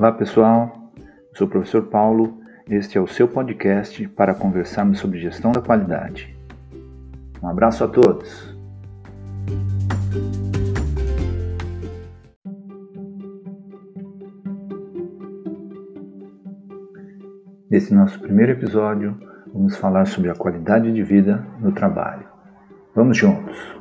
Olá pessoal, eu sou o professor Paulo. Este é o seu podcast para conversarmos sobre gestão da qualidade. Um abraço a todos. Nesse nosso primeiro episódio, vamos falar sobre a qualidade de vida no trabalho. Vamos juntos!